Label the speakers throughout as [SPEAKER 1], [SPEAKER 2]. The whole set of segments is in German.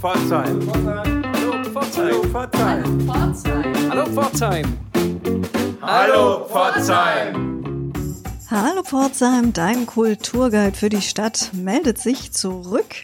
[SPEAKER 1] Pforzheim.
[SPEAKER 2] Hallo Pforzheim.
[SPEAKER 1] Hallo Pforzheim.
[SPEAKER 2] Hallo Pforzheim.
[SPEAKER 1] Hallo Pforzheim.
[SPEAKER 3] Hallo Pforzheim, dein Kulturguide für die Stadt meldet sich zurück.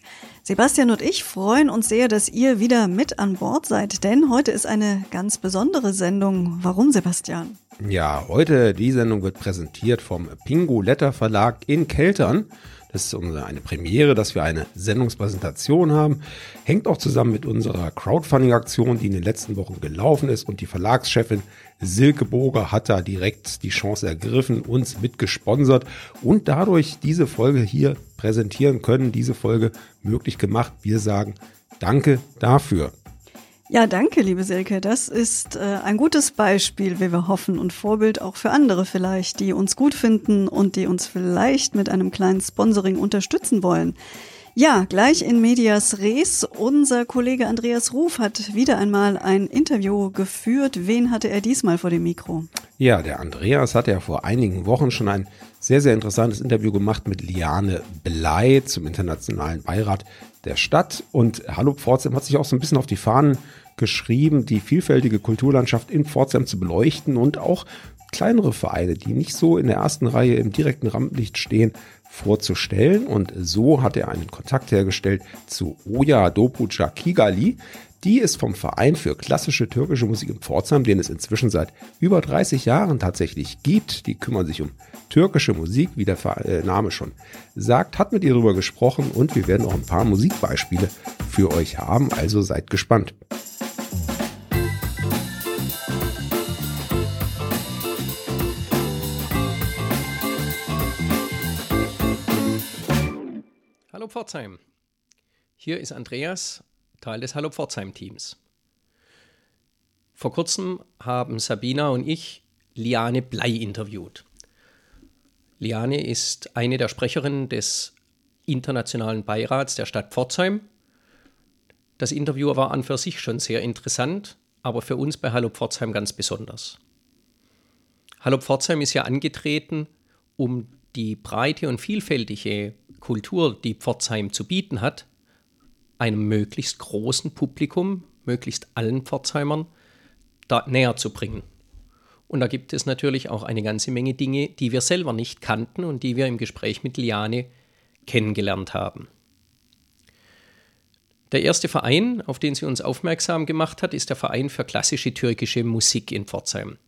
[SPEAKER 3] Sebastian und ich freuen uns sehr, dass ihr wieder mit an Bord seid, denn heute ist eine ganz besondere Sendung. Warum, Sebastian?
[SPEAKER 4] Ja, heute die Sendung wird präsentiert vom Pingu Letter Verlag in Keltern. Das ist eine Premiere, dass wir eine Sendungspräsentation haben. Hängt auch zusammen mit unserer Crowdfunding-Aktion, die in den letzten Wochen gelaufen ist. Und die Verlagschefin Silke Boger hat da direkt die Chance ergriffen, uns mitgesponsert und dadurch diese Folge hier präsentieren können, diese Folge möglich gemacht. Wir sagen Danke dafür.
[SPEAKER 3] Ja, danke, liebe Silke. Das ist äh, ein gutes Beispiel, wie wir hoffen, und Vorbild auch für andere vielleicht, die uns gut finden und die uns vielleicht mit einem kleinen Sponsoring unterstützen wollen. Ja, gleich in Medias Res. Unser Kollege Andreas Ruf hat wieder einmal ein Interview geführt. Wen hatte er diesmal vor dem Mikro?
[SPEAKER 4] Ja, der Andreas hatte ja vor einigen Wochen schon ein sehr, sehr interessantes Interview gemacht mit Liane Blei zum Internationalen Beirat der Stadt. Und Hallo Pforzheim hat sich auch so ein bisschen auf die Fahnen geschrieben, die vielfältige Kulturlandschaft in Pforzheim zu beleuchten und auch kleinere Vereine, die nicht so in der ersten Reihe im direkten Rampenlicht stehen, vorzustellen. Und so hat er einen Kontakt hergestellt zu Oya Dopuca Kigali. Die ist vom Verein für klassische türkische Musik in Pforzheim, den es inzwischen seit über 30 Jahren tatsächlich gibt. Die kümmern sich um türkische Musik, wie der äh, Name schon sagt, hat mit ihr darüber gesprochen und wir werden auch ein paar Musikbeispiele für euch haben, also seid gespannt.
[SPEAKER 2] Pforzheim. Hier ist Andreas, Teil des Hallo Pforzheim-Teams. Vor kurzem haben Sabina und ich Liane Blei interviewt. Liane ist eine der Sprecherinnen des Internationalen Beirats der Stadt Pforzheim. Das Interview war an für sich schon sehr interessant, aber für uns bei Hallo Pforzheim ganz besonders. Hallo Pforzheim ist ja angetreten, um die breite und vielfältige Kultur, die Pforzheim zu bieten hat, einem möglichst großen Publikum, möglichst allen Pforzheimern, da näher zu bringen. Und da gibt es natürlich auch eine ganze Menge Dinge, die wir selber nicht kannten und die wir im Gespräch mit Liane kennengelernt haben. Der erste Verein, auf den sie uns aufmerksam gemacht hat, ist der Verein für klassische türkische Musik in Pforzheim.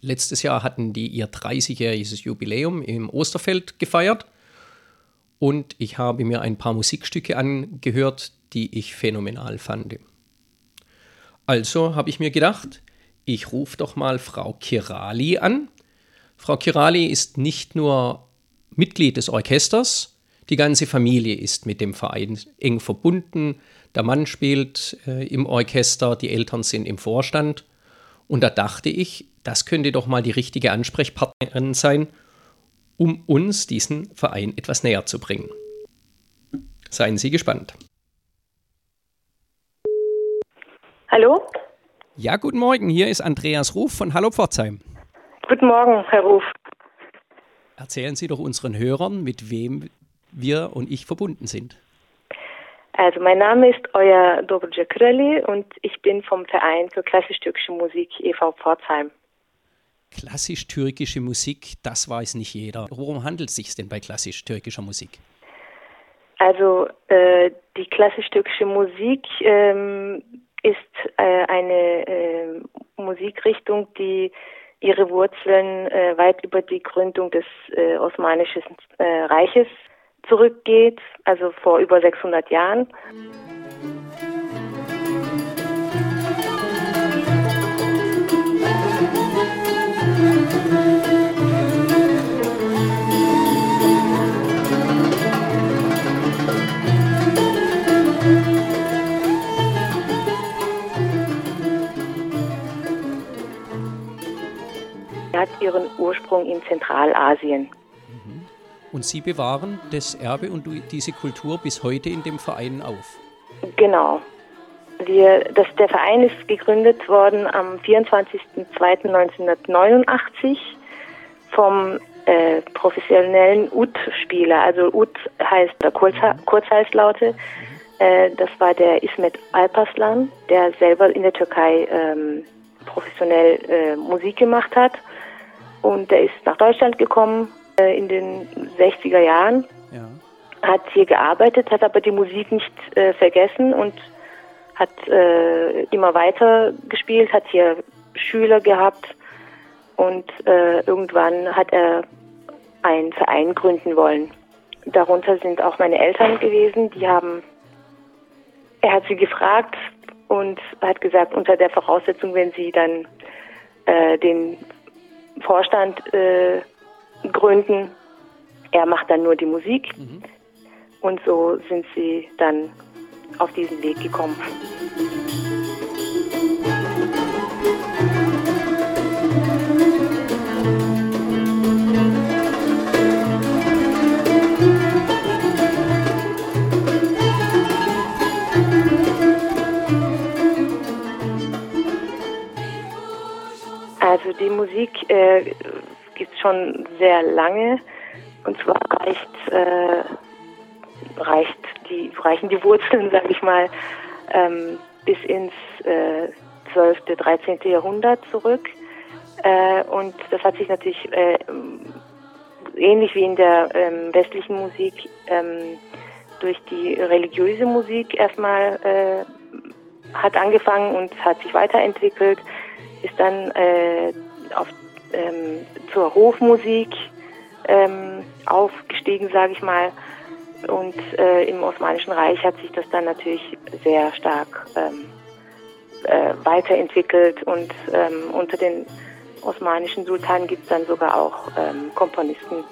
[SPEAKER 2] Letztes Jahr hatten die ihr 30-jähriges Jubiläum im Osterfeld gefeiert und ich habe mir ein paar Musikstücke angehört, die ich phänomenal fand. Also habe ich mir gedacht, ich rufe doch mal Frau Kirali an. Frau Kirali ist nicht nur Mitglied des Orchesters, die ganze Familie ist mit dem Verein eng verbunden. Der Mann spielt äh, im Orchester, die Eltern sind im Vorstand. Und da dachte ich, das könnte doch mal die richtige Ansprechpartnerin sein, um uns diesen Verein etwas näher zu bringen. Seien Sie gespannt.
[SPEAKER 5] Hallo?
[SPEAKER 2] Ja, guten Morgen. Hier ist Andreas Ruf von Hallo Pforzheim.
[SPEAKER 5] Guten Morgen, Herr Ruf.
[SPEAKER 2] Erzählen Sie doch unseren Hörern, mit wem wir und ich verbunden sind.
[SPEAKER 5] Also mein Name ist Euer Dobroje Kreli und ich bin vom Verein für klassisch-türkische Musik e.V. Pforzheim.
[SPEAKER 2] Klassisch-türkische Musik, das weiß nicht jeder. Worum handelt es sich denn bei klassisch-türkischer Musik?
[SPEAKER 5] Also äh, die klassisch-türkische Musik ähm, ist äh, eine äh, Musikrichtung, die ihre Wurzeln äh, weit über die Gründung des äh, Osmanischen äh, Reiches zurückgeht, also vor über 600 Jahren. Hat ihren Ursprung in Zentralasien.
[SPEAKER 2] Und Sie bewahren das Erbe und diese Kultur bis heute in dem Verein auf?
[SPEAKER 5] Genau. Wir, das, der Verein ist gegründet worden am 24.02.1989 vom äh, professionellen Ud-Spieler. Also Ud heißt Kurz, Kurzhalslaute. Äh, das war der Ismet Alpaslan, der selber in der Türkei ähm, professionell äh, Musik gemacht hat. Und der ist nach Deutschland gekommen äh, in den 60er Jahren, ja. hat hier gearbeitet, hat aber die Musik nicht äh, vergessen und hat äh, immer weiter gespielt, hat hier Schüler gehabt und äh, irgendwann hat er einen Verein gründen wollen. Darunter sind auch meine Eltern gewesen, die haben, er hat sie gefragt und hat gesagt, unter der Voraussetzung, wenn sie dann äh, den Vorstand äh, gründen, er macht dann nur die Musik. Mhm. Und so sind sie dann auf diesen Weg gekommen. Also die Musik äh, gibt es schon sehr lange. Und zwar reicht, äh, reicht die, reichen die Wurzeln, sage ich mal, ähm, bis ins äh, 12., 13. Jahrhundert zurück. Äh, und das hat sich natürlich äh, ähnlich wie in der ähm, westlichen Musik ähm, durch die religiöse Musik erstmal äh, hat angefangen und hat sich weiterentwickelt, ist dann äh, auf, ähm, zur Hofmusik ähm, aufgestiegen, sage ich mal. Und äh, im Osmanischen Reich hat sich das dann natürlich sehr stark ähm, äh, weiterentwickelt und ähm, unter den osmanischen Sultanen gibt es dann sogar auch ähm, Komponisten.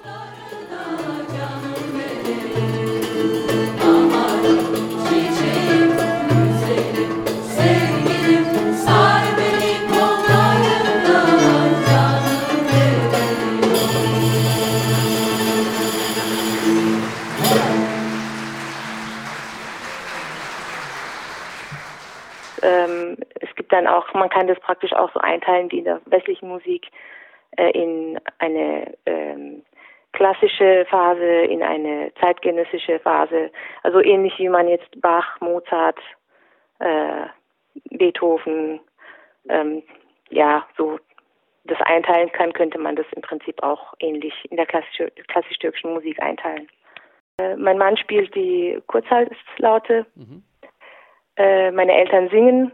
[SPEAKER 5] Dann auch, man kann das praktisch auch so einteilen wie in der westlichen Musik äh, in eine ähm, klassische Phase, in eine zeitgenössische Phase. Also ähnlich wie man jetzt Bach, Mozart, äh, Beethoven, ähm, ja, so das einteilen kann, könnte man das im Prinzip auch ähnlich in der klassisch-türkischen Musik einteilen. Äh, mein Mann spielt die Kurzhalslaute. Mhm. Äh, meine Eltern singen.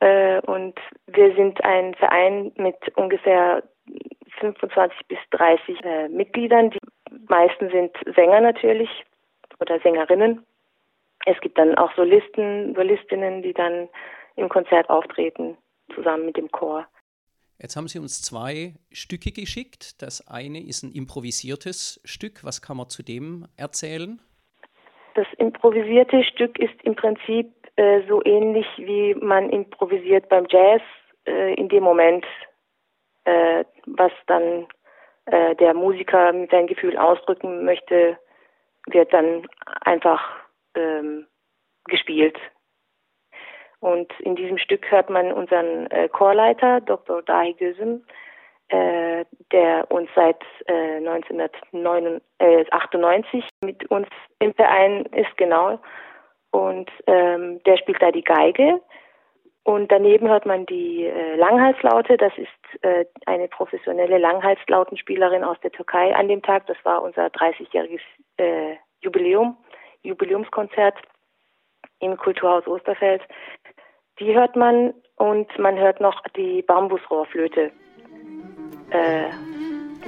[SPEAKER 5] Äh, und wir sind ein Verein mit ungefähr 25 bis 30 äh, Mitgliedern. Die meisten sind Sänger natürlich oder Sängerinnen. Es gibt dann auch Solisten, Solistinnen, die dann im Konzert auftreten, zusammen mit dem Chor.
[SPEAKER 2] Jetzt haben Sie uns zwei Stücke geschickt. Das eine ist ein improvisiertes Stück. Was kann man zu dem erzählen?
[SPEAKER 5] Das improvisierte Stück ist im Prinzip äh, so ähnlich wie man improvisiert beim Jazz äh, in dem Moment, äh, was dann äh, der Musiker mit seinem Gefühl ausdrücken möchte, wird dann einfach ähm, gespielt. Und in diesem Stück hört man unseren äh, Chorleiter, Dr. Dahi Gözüm, äh, der uns seit äh, 1998 mit uns im Verein ist, genau. Und ähm, der spielt da die Geige. Und daneben hört man die äh, Langhalslaute. Das ist äh, eine professionelle Langhalslautenspielerin aus der Türkei an dem Tag. Das war unser 30-jähriges äh, Jubiläum, Jubiläumskonzert im Kulturhaus Osterfeld. Die hört man und man hört noch die Bambusrohrflöte. Äh,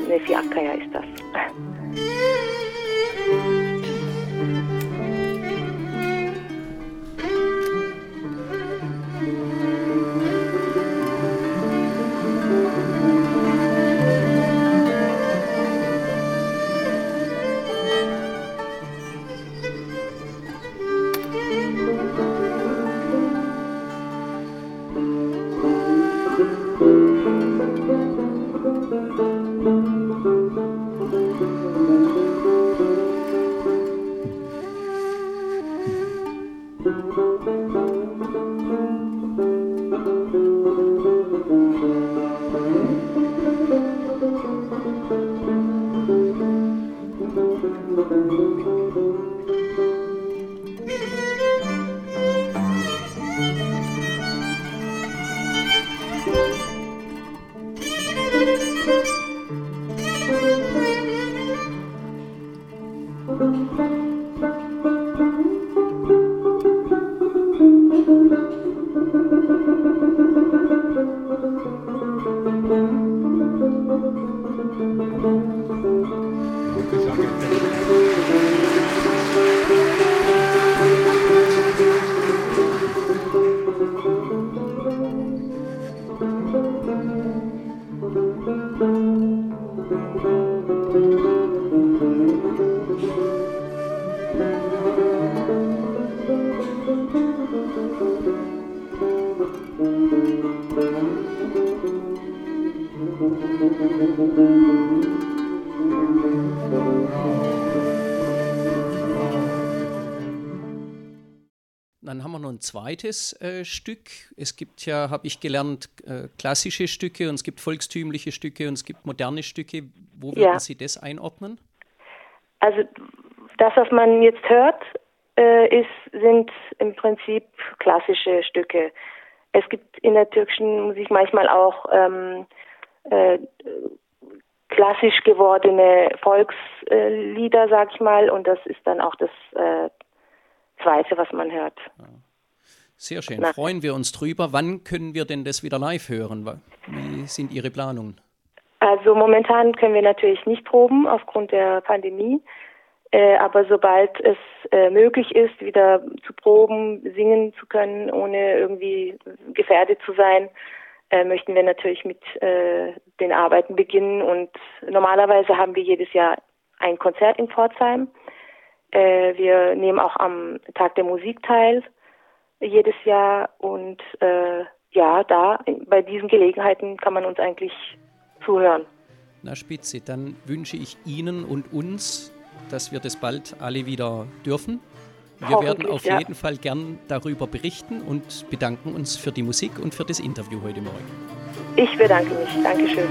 [SPEAKER 5] Nefi ist das.
[SPEAKER 2] ein zweites äh, Stück. Es gibt ja, habe ich gelernt, äh, klassische Stücke und es gibt volkstümliche Stücke und es gibt moderne Stücke. Wo würden
[SPEAKER 5] Ja.
[SPEAKER 2] Sie das einordnen?
[SPEAKER 5] Also das, was man jetzt hört, äh, ist, sind im Prinzip klassische Stücke. Es gibt in der türkischen Musik manchmal auch ähm, äh, klassisch gewordene Volkslieder, sag ich mal, und das ist dann auch das äh, Zweite, was man hört.
[SPEAKER 2] Sehr schön.
[SPEAKER 5] Na.
[SPEAKER 2] Freuen wir uns drüber. Wann können wir denn das wieder live hören? Wie sind Ihre Planungen?
[SPEAKER 5] Also momentan können wir natürlich nicht proben aufgrund der Pandemie. Äh, aber sobald es äh, möglich ist, wieder zu proben, singen zu können, ohne irgendwie gefährdet zu sein, äh, möchten wir natürlich mit äh, den Arbeiten beginnen. Und normalerweise haben wir jedes Jahr ein Konzert in Pforzheim. Äh, wir nehmen auch am Tag der Musik teil jedes Jahr. Und äh, ja, da bei diesen Gelegenheiten kann man uns eigentlich zuhören.
[SPEAKER 2] Na spitze, dann wünsche ich Ihnen und uns, dass wir das bald alle wieder dürfen. Wir werden auf
[SPEAKER 5] ja.
[SPEAKER 2] jeden Fall gern darüber berichten und bedanken uns für die Musik und für das Interview heute Morgen.
[SPEAKER 5] Ich bedanke mich. Dankeschön.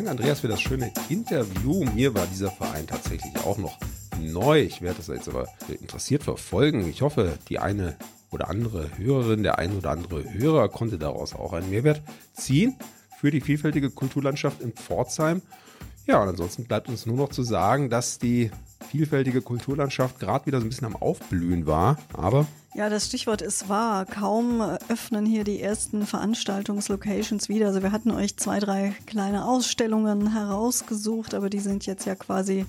[SPEAKER 4] Dank, Andreas, für das schöne Interview. Mir war dieser Verein tatsächlich auch noch neu. Ich werde das jetzt aber interessiert verfolgen. Ich hoffe, die eine oder andere Hörerin, der ein oder andere Hörer konnte daraus auch einen Mehrwert ziehen. für die vielfältige Kulturlandschaft in Pforzheim. Ja, und ansonsten bleibt uns nur noch zu sagen, dass die vielfältige Kulturlandschaft gerade wieder so ein bisschen am Aufblühen war. Aber
[SPEAKER 3] ja, das Stichwort ist wahr. Kaum öffnen hier die ersten Veranstaltungslocations wieder. Also wir hatten euch zwei, drei kleine Ausstellungen herausgesucht, aber die sind jetzt ja quasi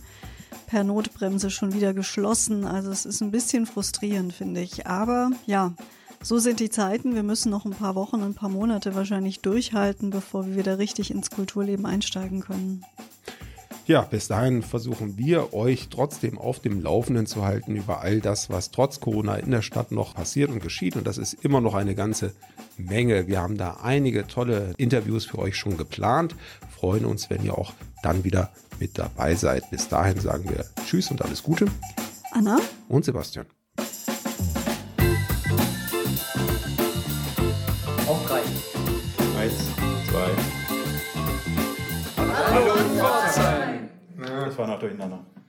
[SPEAKER 3] per Notbremse schon wieder geschlossen. Also es ist ein bisschen frustrierend, finde ich. Aber ja, so sind die Zeiten. Wir müssen noch ein paar Wochen, ein paar Monate wahrscheinlich durchhalten, bevor wir wieder richtig ins Kulturleben einsteigen können.
[SPEAKER 4] Ja, bis dahin versuchen wir euch trotzdem auf dem Laufenden zu halten über all das, was trotz Corona in der Stadt noch passiert und geschieht. Und das ist immer noch eine ganze Menge. Wir haben da einige tolle Interviews für euch schon geplant. Freuen uns, wenn ihr auch dann wieder mit dabei seid. Bis dahin sagen wir Tschüss und alles Gute.
[SPEAKER 3] Anna
[SPEAKER 4] und Sebastian.
[SPEAKER 6] Zwei.